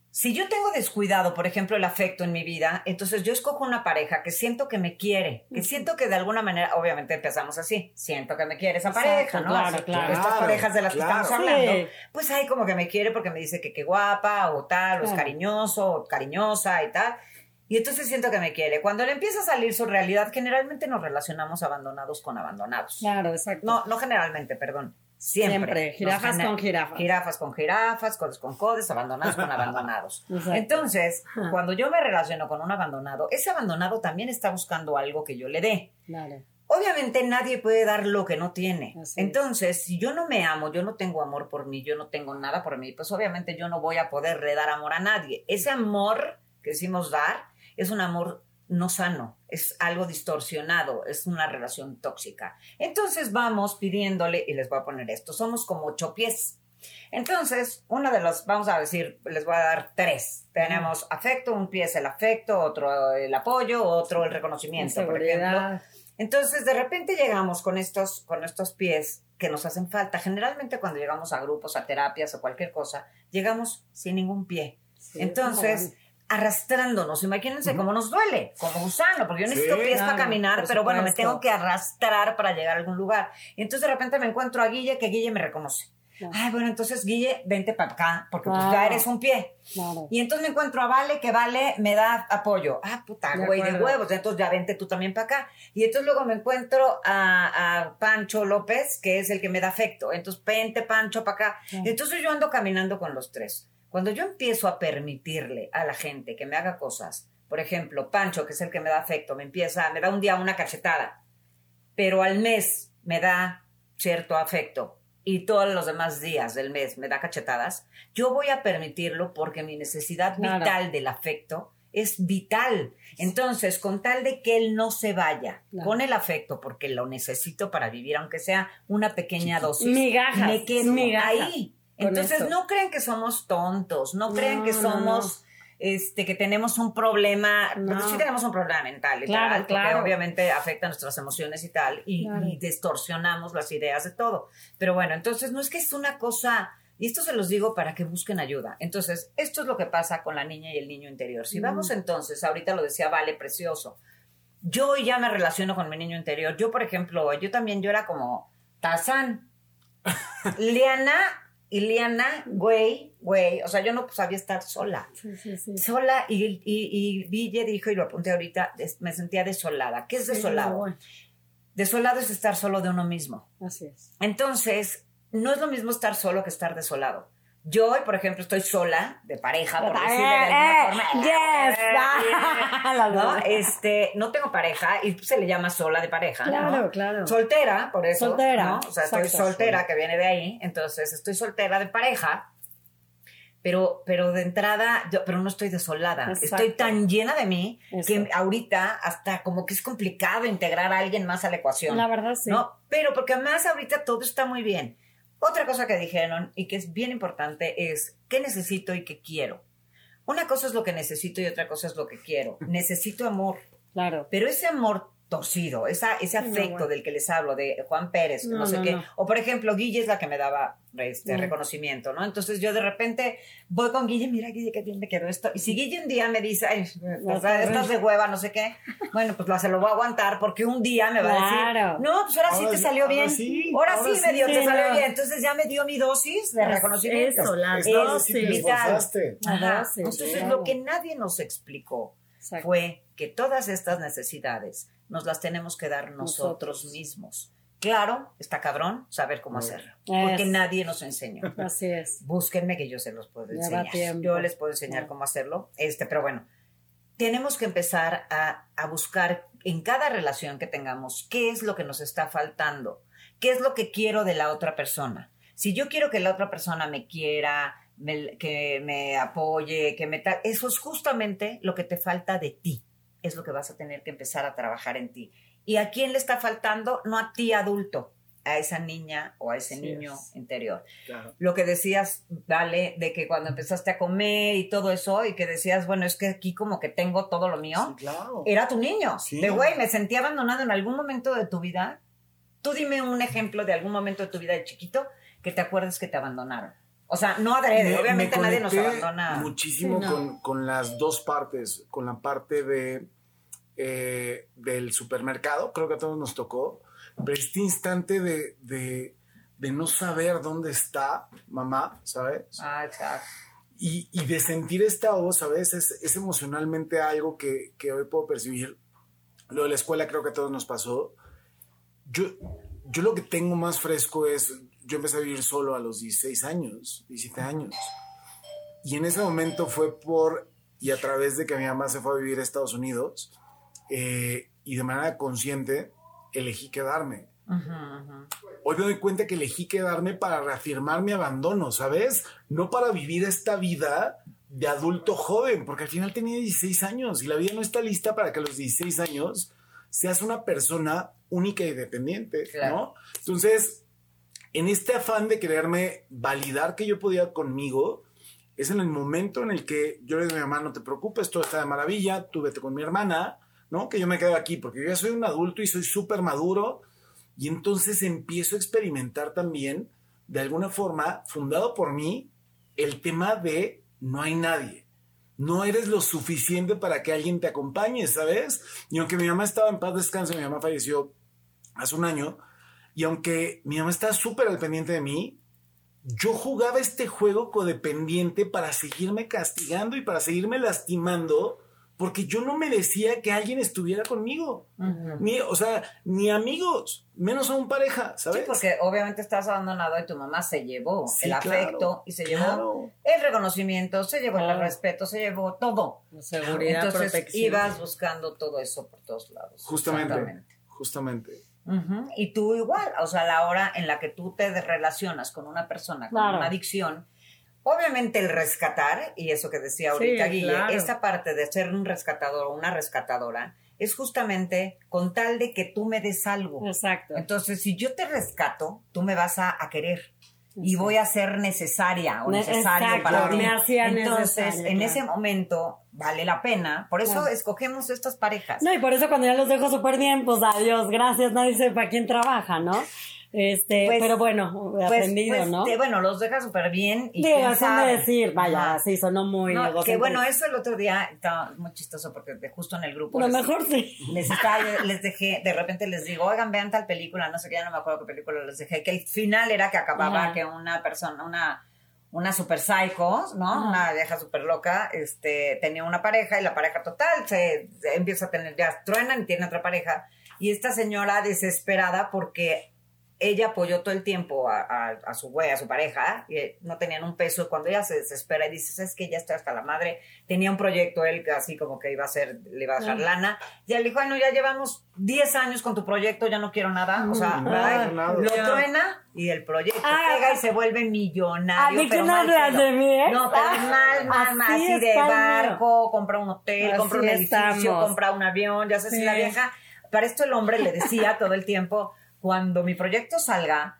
Si yo tengo descuidado, por ejemplo, el afecto en mi vida, entonces yo escojo una pareja que siento que me quiere, que siento que de alguna manera, obviamente empezamos así, siento que me quiere esa pareja, ¿no? Claro, claro. Estas parejas de las que estamos hablando, pues hay como que me quiere porque me dice que qué guapa o tal, o es cariñoso o cariñosa y tal. Y entonces siento que me quiere. Cuando le empieza a salir su realidad, generalmente nos relacionamos abandonados con abandonados. Claro, exacto. No, no generalmente, perdón. Siempre. Jirafas con jirafas. Jirafas con jirafas, codes con codes, abandonados con abandonados. Entonces, cuando yo me relaciono con un abandonado, ese abandonado también está buscando algo que yo le dé. Claro. Obviamente nadie puede dar lo que no tiene. Entonces, si yo no me amo, yo no tengo amor por mí, yo no tengo nada por mí, pues obviamente yo no voy a poder dar amor a nadie. Ese amor que decimos dar es un amor no sano, es algo distorsionado, es una relación tóxica. Entonces vamos pidiéndole, y les voy a poner esto, somos como ocho pies. Entonces, uno de los, vamos a decir, les voy a dar tres. Tenemos afecto, un pie es el afecto, otro el apoyo, otro el reconocimiento, por ejemplo. Entonces, de repente llegamos con estos, con estos pies que nos hacen falta. Generalmente cuando llegamos a grupos, a terapias o cualquier cosa, llegamos sin ningún pie. Entonces, arrastrándonos. Imagínense cómo nos duele, como gusano, porque yo necesito pies para caminar, pero bueno, me tengo que arrastrar para llegar a algún lugar. Y entonces de repente me encuentro a Guille, que Guille me reconoce. Ay, bueno, entonces Guille, vente para acá, porque pues ya eres un pie. Y entonces me encuentro a Vale, que Vale me da apoyo. Ah, puta, güey, de, huevos. Entonces ya vente tú también para acá. Y entonces luego me encuentro a, Pancho López, que es el que me da afecto. Entonces, vente, Pancho, para acá. Entonces yo ando caminando con los tres. Cuando yo empiezo a permitirle a la gente que me haga cosas, por ejemplo, Pancho, que es el que me da afecto, me empieza, me da un día una cachetada, pero al mes me da cierto afecto y todos los demás días del mes me da cachetadas, yo voy a permitirlo porque mi necesidad vital del afecto es vital. Entonces, con tal de que él no se vaya con el afecto, porque lo necesito para vivir, aunque sea una pequeña dosis, me quedo ahí. Entonces, no creen que somos tontos, no, creen que somos... Este, que tenemos un problema, porque sí tenemos un problema mental, claro, claro. obviamente afecta nuestras emociones y tal, y, distorsionamos las ideas de todo. Pero bueno, entonces no es que es una cosa, y esto se los digo para que busquen ayuda. Entonces, esto es lo que pasa con la niña y el niño interior. Si vamos entonces, ahorita lo decía Vale, precioso, yo ya me relaciono con mi niño interior. Yo, por ejemplo, yo también, yo era como Tazán. Liana Iliana, güey, güey, o sea, yo no sabía estar sola. Sí, sí, sí. Sola, y, y, Ville dijo, y lo apunté ahorita, me sentía desolada. ¿Qué es desolado? Desolado es estar solo de uno mismo. Así es. Entonces, no es lo mismo estar solo que estar desolado. Yo hoy, por ejemplo, estoy sola, de pareja, por decirlo de alguna forma. Yes. ¿no? Este, no tengo pareja y se le llama sola de pareja. Claro, claro. Soltera, por eso. Soltera. O sea, estoy soltera, que viene de ahí. Entonces, estoy soltera de pareja. Pero, pero de entrada, yo, pero no estoy desolada. Estoy tan llena de mí que ahorita hasta como que es complicado integrar a alguien más a la ecuación. La verdad, sí. ¿no? Pero porque además ahorita todo está muy bien. Otra cosa que dijeron y que es bien importante es qué necesito y qué quiero. Una cosa es lo que necesito y otra cosa es lo que quiero. Necesito amor. Claro. Pero ese amor torcido, esa, ese afecto del que les hablo, de Juan Pérez, no, sé qué. O por ejemplo, Guille es la que me daba este reconocimiento, ¿no? Entonces yo de repente voy con Guille, mira Guille, qué bien me quedó esto. Y si Guille un día me dice, ay, estás de hueva, no sé qué, bueno, pues se lo voy a aguantar porque un día me va a decir, no, pues ahora, sí te salió bien. ahora, sí, me dio, te salió bien. Entonces ya me dio mi dosis de reconocimiento. Eso, la dosis. Entonces lo que nadie nos explicó fue que todas estas necesidades nos las tenemos que dar nosotros, mismos. Claro, está cabrón saber cómo hacerlo, porque nadie nos enseñó. Así es. Búsquenme que yo se los puedo enseñar. Yo les puedo enseñar cómo hacerlo. Este, pero bueno, tenemos que empezar a, a buscar en cada relación que tengamos qué es lo que nos está faltando, qué es lo que quiero de la otra persona. Si yo quiero que la otra persona me quiera, que me apoye, que me... Eso es justamente lo que te falta de ti es lo que vas a tener que empezar a trabajar en ti. ¿Y a quién le está faltando? No a ti adulto, a esa niña o a ese niño interior. Lo que decías, vale, de que cuando empezaste a comer y todo eso, y que decías, bueno, es que aquí como que tengo todo lo mío, era tu niño. De güey, me sentí abandonado en algún momento de tu vida. Tú dime un ejemplo de algún momento de tu vida de chiquito que te acuerdes que te abandonaron. O sea, no adrede, obviamente nadie nos abandona. Muchísimo con, con, las dos partes, con la parte de eh, del supermercado, creo que a todos nos tocó, pero este instante de, de, no saber dónde está mamá, ¿sabes? Ah, exacto. Y, y de sentir esta voz, ¿sabes? Es, es emocionalmente algo que, que, hoy puedo percibir. Lo de la escuela creo que a todos nos pasó. Yo, yo lo que tengo más fresco es, yo empecé a vivir solo a los 16 años, 17 años. Y en ese momento fue por, y a través de que mi mamá se fue a vivir a Estados Unidos, eh, y de manera consciente elegí quedarme. Hoy me doy cuenta que elegí quedarme para reafirmar mi abandono, ¿sabes? No para vivir esta vida de adulto joven, porque al final tenía 16 años y la vida no está lista para que a los 16 años seas una persona única y dependiente, ¿no? Entonces, en este afán de quererme validar que yo podía conmigo, es en el momento en el que yo le digo a mi mamá, no te preocupes, todo está de maravilla, tú vete con mi hermana, ¿no? Que yo me quedo aquí, porque yo ya soy un adulto y soy súper maduro, y entonces empiezo a experimentar también, de alguna forma, fundado por mí, el tema de no hay nadie. No eres lo suficiente para que alguien te acompañe, ¿sabes? Y aunque mi mamá estaba en paz descanso, mi mamá falleció hace un año, y aunque mi mamá estaba súper al pendiente de mí, yo jugaba este juego codependiente para seguirme castigando y para seguirme lastimando porque yo no merecía que alguien estuviera conmigo. ni, o sea, ni amigos, menos a un pareja, ¿sabes? Sí, porque obviamente estás abandonado y tu mamá se llevó el afecto y se llevó el reconocimiento, se llevó el respeto, se llevó todo. La seguridad, Entonces ibas buscando todo eso por todos lados. Justamente. Justamente. Y tú igual, o sea, la hora en la que tú te relacionas con una persona con una adicción, obviamente el rescatar, y eso que decía ahorita Guille, esta parte de ser un rescatador o una rescatadora, es justamente con tal de que tú me des algo. Exacto. Entonces, si yo te rescato, tú me vas a, querer y voy a ser necesaria o necesario para ti. Entonces, en ese momento vale la pena. Por eso escogemos estas parejas. No, y por eso cuando ya los dejo súper bien, pues adiós, gracias, nadie sabe para quién trabaja, ¿no? Este, pues, pero bueno, he pues, aprendido, pues, ¿no? bueno, los deja súper bien. Y Digo, de decir, vaya, sí, sonó muy no, Que bueno, eso el otro día estaba muy chistoso porque justo en el grupo. Lo mejor sí. Les, les dejé, de repente les digo, oigan, vean tal película, no sé qué, ya no me acuerdo qué película les dejé, que el final era que acababa que una persona, una una super psycho, ¿no? Una vieja super loca, este, tenía una pareja y la pareja total se, se, empieza a tener, ya truenan y tiene otra pareja. Y esta señora desesperada porque ella apoyó todo el tiempo a, su güey, a su pareja, y no tenían un peso. Cuando ella se desespera y dice, es que ya está hasta la madre, tenía un proyecto él así como que iba a hacer, le iba a dejar lana, y él dijo, bueno, ya llevamos 10 años con tu proyecto, ya no quiero nada. O sea, lo truena y el proyecto ah, pega y se vuelve millonario. ¿A pero mal, de mí, ¿eh? No, pero mal, mal, mal, así, de barco, compra un hotel, compra un edificio, compra un avión, ya sé si la vieja. Para esto el hombre le decía todo el tiempo, cuando mi proyecto salga,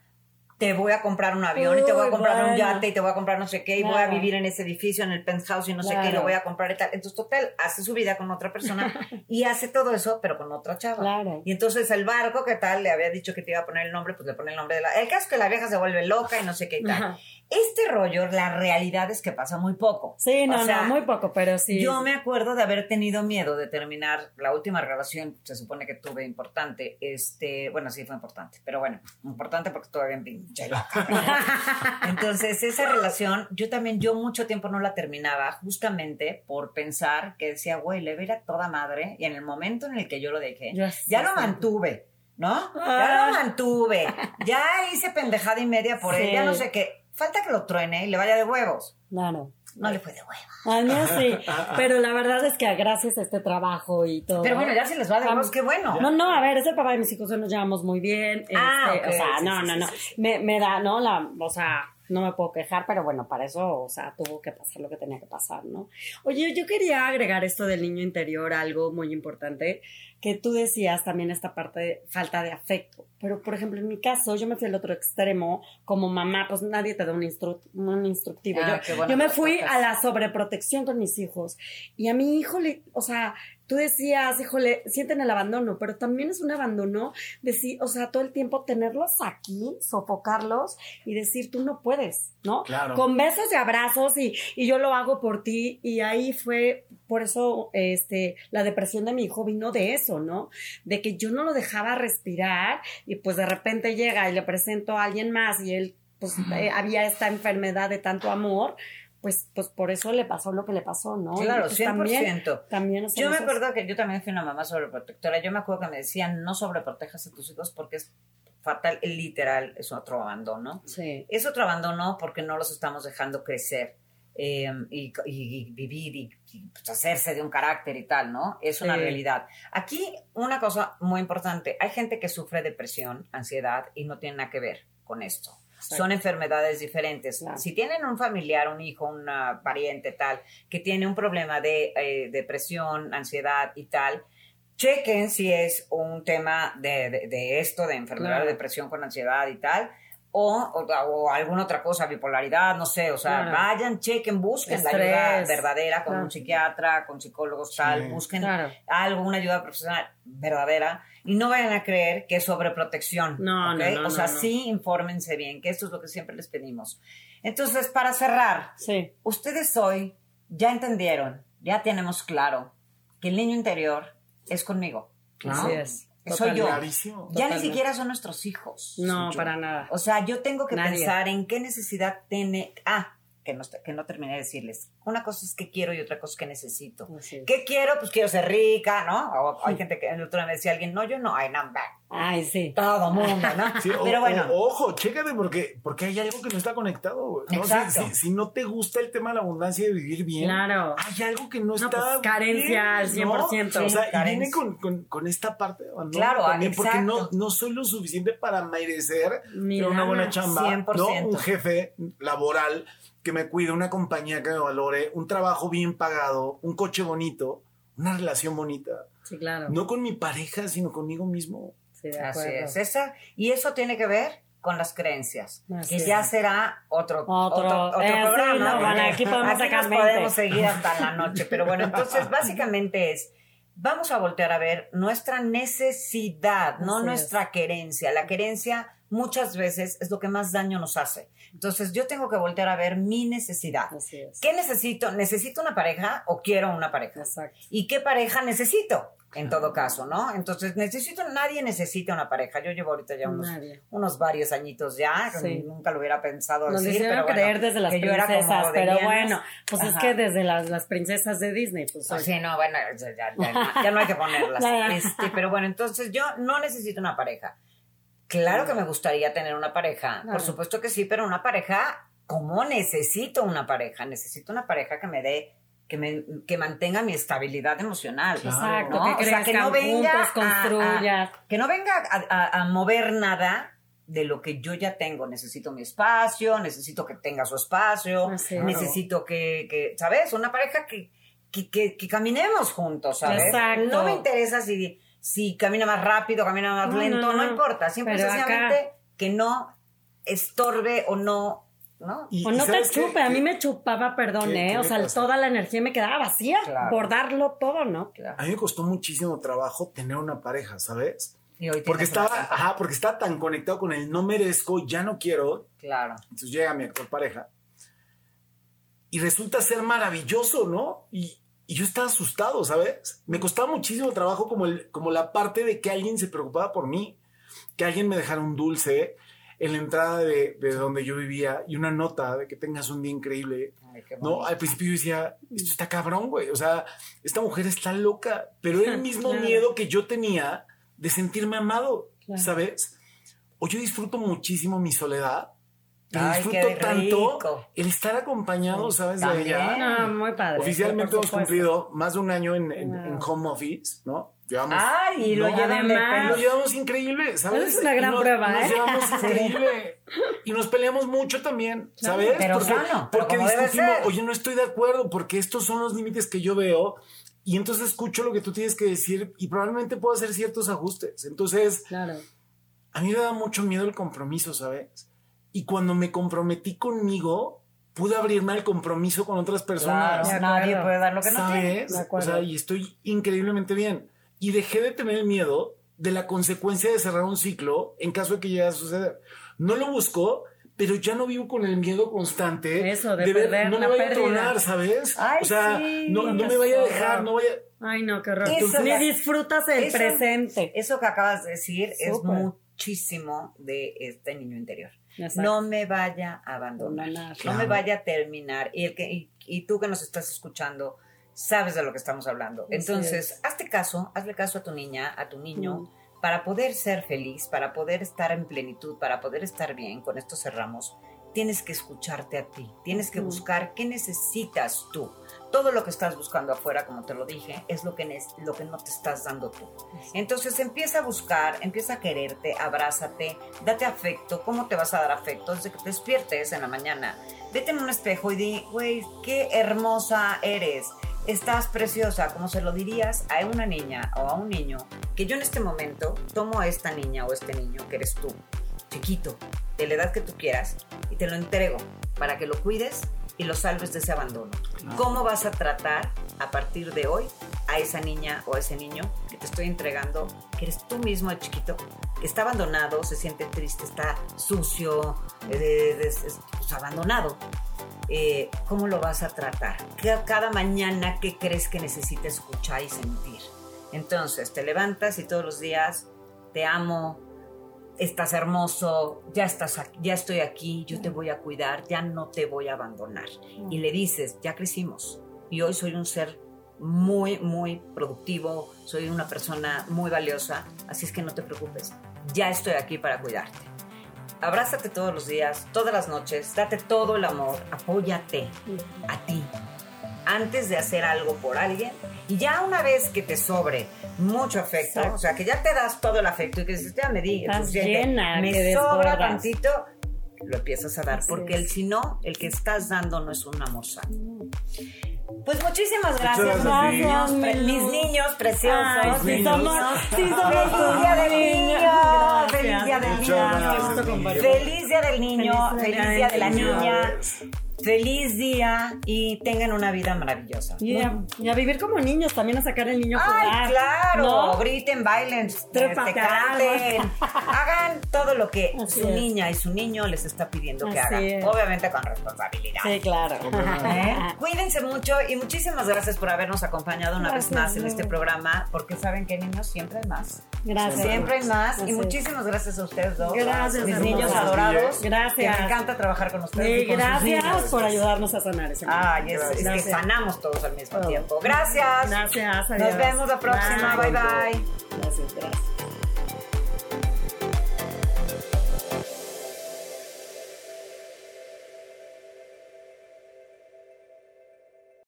te voy a comprar un avión y te voy a comprar un yate y te voy a comprar no sé qué y voy a vivir en ese edificio, en el penthouse y no sé qué y lo voy a comprar y tal. Entonces, total, hace su vida con otra persona y hace todo eso, pero con otra chava. Y entonces el barco, ¿qué tal? Le había dicho que te iba a poner el nombre, pues le pone el nombre de la... El caso es que la vieja se vuelve loca y no sé qué y tal. Este rollo, la realidad es que pasa muy poco. Sí, no, no, muy poco, pero sí. Yo me acuerdo de haber tenido miedo de terminar la última relación, se supone que tuve importante, este, bueno, sí fue importante, pero bueno, importante porque todavía en pinche Entonces, esa relación, yo también, yo mucho tiempo no la terminaba, justamente por pensar que decía, güey, le veía toda madre, y en el momento en el que yo lo dejé, ya lo mantuve. ¿No? Ya lo ah. mantuve. Ya hice pendejada y media por él. Ya no sé qué falta que lo truene y le vaya de huevos. Claro. No le fue de huevos. A mí sí, pero la verdad es que gracias a este trabajo y todo. Pero bueno, ya si les va de huevos, qué bueno. No, no, a ver, es el papá de mis hijos, nos llevamos muy bien. Ah, este, O sea, no, no, no. Me, me da, ¿no? La, o sea, no me puedo quejar, pero bueno, para eso, o sea, tuvo que pasar lo que tenía que pasar, ¿no? Oye, yo quería agregar esto del niño interior, algo muy importante, que tú decías también esta parte de falta de afecto. Pero, por ejemplo, en mi caso, yo me fui al otro extremo, como mamá, pues nadie te da un, un instructivo. Ah, yo, yo me fui a la sobreprotección con mis hijos. Y a mi hijo le, o sea, tú decías, híjole, sienten el abandono, pero también es un abandono decir, o sea, todo el tiempo tenerlos aquí, sofocarlos y decir, tú no puedes, ¿no? Claro. Con besos y abrazos y, y yo lo hago por ti y ahí fue, por eso, este, la depresión de mi hijo vino de eso, ¿no? De que yo no lo dejaba respirar y pues de repente llega y le presento a alguien más y él, pues, eh, había esta enfermedad de tanto amor, pues, pues por eso le pasó lo que le pasó, ¿no? Claro, 100%. Pues, también, yo me acuerdo que yo también fui una mamá sobreprotectora. Yo me acuerdo que me decían, no sobreprotejas a tus hijos porque es fatal, literal, es otro abandono. Sí. Es otro abandono porque no los estamos dejando crecer. Em, y, vivir y, pues, hacerse de un carácter y tal, ¿no? Es una realidad. Aquí una cosa muy importante, hay gente que sufre depresión, ansiedad y no tiene nada que ver con esto son enfermedades diferentes. Si tienen un familiar, un hijo, una pariente tal, que tiene un problema de eh, depresión, ansiedad y tal, chequen si es un tema de, esto, de enfermedad de depresión con ansiedad y tal, o, o, alguna otra cosa, bipolaridad, no sé, o sea, vayan, chequen, busquen la ayuda verdadera con un psiquiatra, con psicólogos, tal, busquen algo, una ayuda profesional verdadera y no vayan a creer que es sobreprotección. No, no, no, O sea, sí, infórmense bien, que esto es lo que siempre les pedimos. Entonces, para cerrar, sí. ustedes hoy ya entendieron, ya tenemos claro que el niño interior es conmigo. Así es. Soy yo. Ya ni siquiera son nuestros hijos. No, para nada. O sea, yo tengo que pensar en qué necesidad tiene. Ah, que no, que no terminé de decirles. Una cosa es que quiero y otra cosa es que necesito. ¿Qué quiero? Pues quiero ser rica, ¿no? O hay gente que el otro día me decía alguien, no, yo no, hay number. Ay, sí. Todo mundo, ¿no? Pero bueno. ojo, chécate porque, porque hay algo que no está conectado. ¿no? Exacto. Si, no te gusta el tema de la abundancia de vivir bien, claro. hay algo que no, está. Pues, carencia al 100%. o sea, y viene con, con, con, esta parte ¿no? Claro, También porque no, no soy lo suficiente para merecer una buena chamba. 100%. ¿no? Un jefe laboral que me cuide, una compañía que me valore, un trabajo bien pagado, un coche bonito, una relación bonita. Sí, claro. No con mi pareja, sino conmigo mismo. Sí, de Así es. Esa, y eso tiene que ver con las creencias, que ya será otro, otro, otro, eh, programa. aquí podemos, aquí nos podemos seguir hasta la noche, pero bueno, entonces básicamente es, vamos a voltear a ver nuestra necesidad, no nuestra querencia. La querencia muchas veces es lo que más daño nos hace. Entonces yo tengo que voltear a ver mi necesidad. ¿Qué necesito? ¿Necesito una pareja o quiero una pareja? Exacto. ¿Y qué pareja necesito? En todo caso, ¿no? Entonces, necesito, nadie necesita una pareja. Yo llevo ahorita ya unos, unos varios añitos ya, nunca lo hubiera pensado Nos decir. pero creer desde las princesas, pero bueno, pues es que desde las, las, princesas de Disney, pues. pues sí, no, bueno, ya, ya, no hay que ponerlas. este, pero bueno, entonces yo no necesito una pareja. Claro que me gustaría tener una pareja, por supuesto que sí, pero una pareja, ¿cómo necesito una pareja? Necesito una pareja que me dé que, me, que mantenga mi estabilidad emocional. Exacto, que, o sea, que no venga a, que no venga a, mover nada de lo que yo ya tengo. Necesito mi espacio, necesito que tenga su espacio, necesito que, que, ¿sabes? Una pareja que, que, que, caminemos juntos, ¿sabes? Exacto. No me interesa si si camina más rápido, camina más lento, no, importa, siempre sencillamente que no estorbe o no ¿no? o no te chupe, a mí me chupaba, perdón, ¿eh? o sea, toda la energía me quedaba vacía, bordarlo todo, ¿no? A mí me costó muchísimo trabajo tener una pareja, ¿sabes? porque estaba, ajá, porque estaba tan conectado con el no merezco, ya no quiero. Claro. Entonces llega mi actual pareja. Y resulta ser maravilloso, ¿no? Y, y yo estaba asustado, ¿sabes? Me costaba muchísimo trabajo como, el, como la parte de que alguien se preocupaba por mí, que alguien me dejara un dulce en la entrada de, de donde yo vivía y una nota de que tengas un día increíble. no, al principio yo decía, esto está cabrón, güey. O sea, esta mujer está loca, pero era el mismo miedo que yo tenía de sentirme amado, ¿sabes? O yo disfruto muchísimo mi soledad disfruto tanto el estar acompañado, ¿sabes? De ella. No, muy padre. Oficialmente hemos cumplido más de un año en, en, home office, ¿no? Llevamos, Ay, y lo llevamos. Lo llevamos increíble, ¿sabes? Es una gran prueba, ¿eh? Nos llevamos increíble. Y nos peleamos mucho también, ¿sabes? Pero porque porque discutimos, oye, no estoy de acuerdo, porque estos son los límites que yo veo. Y entonces escucho lo que tú tienes que decir y probablemente puedo hacer ciertos ajustes. Entonces, claro. a mí me da mucho miedo el compromiso, ¿sabes? Y cuando me comprometí conmigo, pude abrirme al compromiso con otras personas. Claro, nadie puede dar lo que no tiene. O sea, y estoy increíblemente bien. Y dejé de tener el miedo de la consecuencia de cerrar un ciclo en caso de que llegue a suceder. No lo busco, pero ya no vivo con el miedo constante Eso, de, perder no me vaya a tronar, ¿sabes? Ay, o sea, no, no me vaya a dejar, no vaya... Ay, no, qué horror. Ni disfrutas el presente. Eso que acabas de decir es muchísimo de este niño interior. No me vaya a abandonar, no me vaya a terminar. Y, el que, y, tú que nos estás escuchando, sabes de lo que estamos hablando. Entonces, hazte caso, hazle caso a tu niña, a tu niño, para poder ser feliz, para poder estar en plenitud, para poder estar bien. Con esto cerramos. Tienes que escucharte a ti, tienes que buscar qué necesitas tú todo lo que estás buscando afuera, como te lo dije, es lo que, lo que no te estás dando tú. Entonces empieza a buscar, empieza a quererte, abrázate, date afecto. ¿Cómo te vas a dar afecto? Desde que te despiertes en la mañana, vete en un espejo y di, güey, qué hermosa eres. Estás preciosa, como se lo dirías a una niña o a un niño, que yo en este momento tomo a esta niña o este niño que eres tú, chiquito, de la edad que tú quieras, y te lo entrego para que lo cuides y lo salves de ese abandono. ¿Cómo vas a tratar a partir de hoy a esa niña o a ese niño que te estoy entregando, que eres tú mismo el chiquito, que está abandonado, se siente triste, está sucio, eh, pues, abandonado? Eh, ¿Cómo lo vas a tratar? Cada mañana, ¿qué crees que necesita escuchar y sentir? Entonces, te levantas y todos los días te amo, estás hermoso, ya estás ya estoy aquí, yo te voy a cuidar, ya no te voy a abandonar. Y le dices, ya crecimos y hoy soy un ser muy, muy productivo, soy una persona muy valiosa, así es que no te preocupes, ya estoy aquí para cuidarte. Abrázate todos los días, todas las noches, date todo el amor, apóyate a ti antes de hacer algo por alguien y ya una vez que te sobre mucho afecto, o sea, que ya te das todo el afecto y que si ya me digas, me sobra tantito, lo empiezas a dar, porque el si no, el que estás dando no es un amor sano. Pues muchísimas gracias, gracias mis niños preciosos. sí, somos, sí, feliz día del niño, feliz día del niño, feliz día del niño, feliz día de la niña feliz día y tengan una vida maravillosa. Y a, vivir como niños, también a sacar el niño Ay, claro, griten, bailen, este, canten, hagan todo lo que su niña y su niño les está pidiendo que hagan. Obviamente con responsabilidad. Sí, claro. ¿Eh? Cuídense mucho y muchísimas gracias por habernos acompañado una vez más en este programa, porque saben que niños siempre hay más. Gracias. Siempre hay más. Y muchísimas gracias a ustedes dos. Gracias. Mis niños adorados. Gracias. me encanta trabajar con ustedes. Sí, gracias por ayudarnos a sanar ese Ay, es, que sanamos todos al mismo tiempo. Gracias. Gracias. Nos vemos la próxima. Bye bye. Gracias, gracias.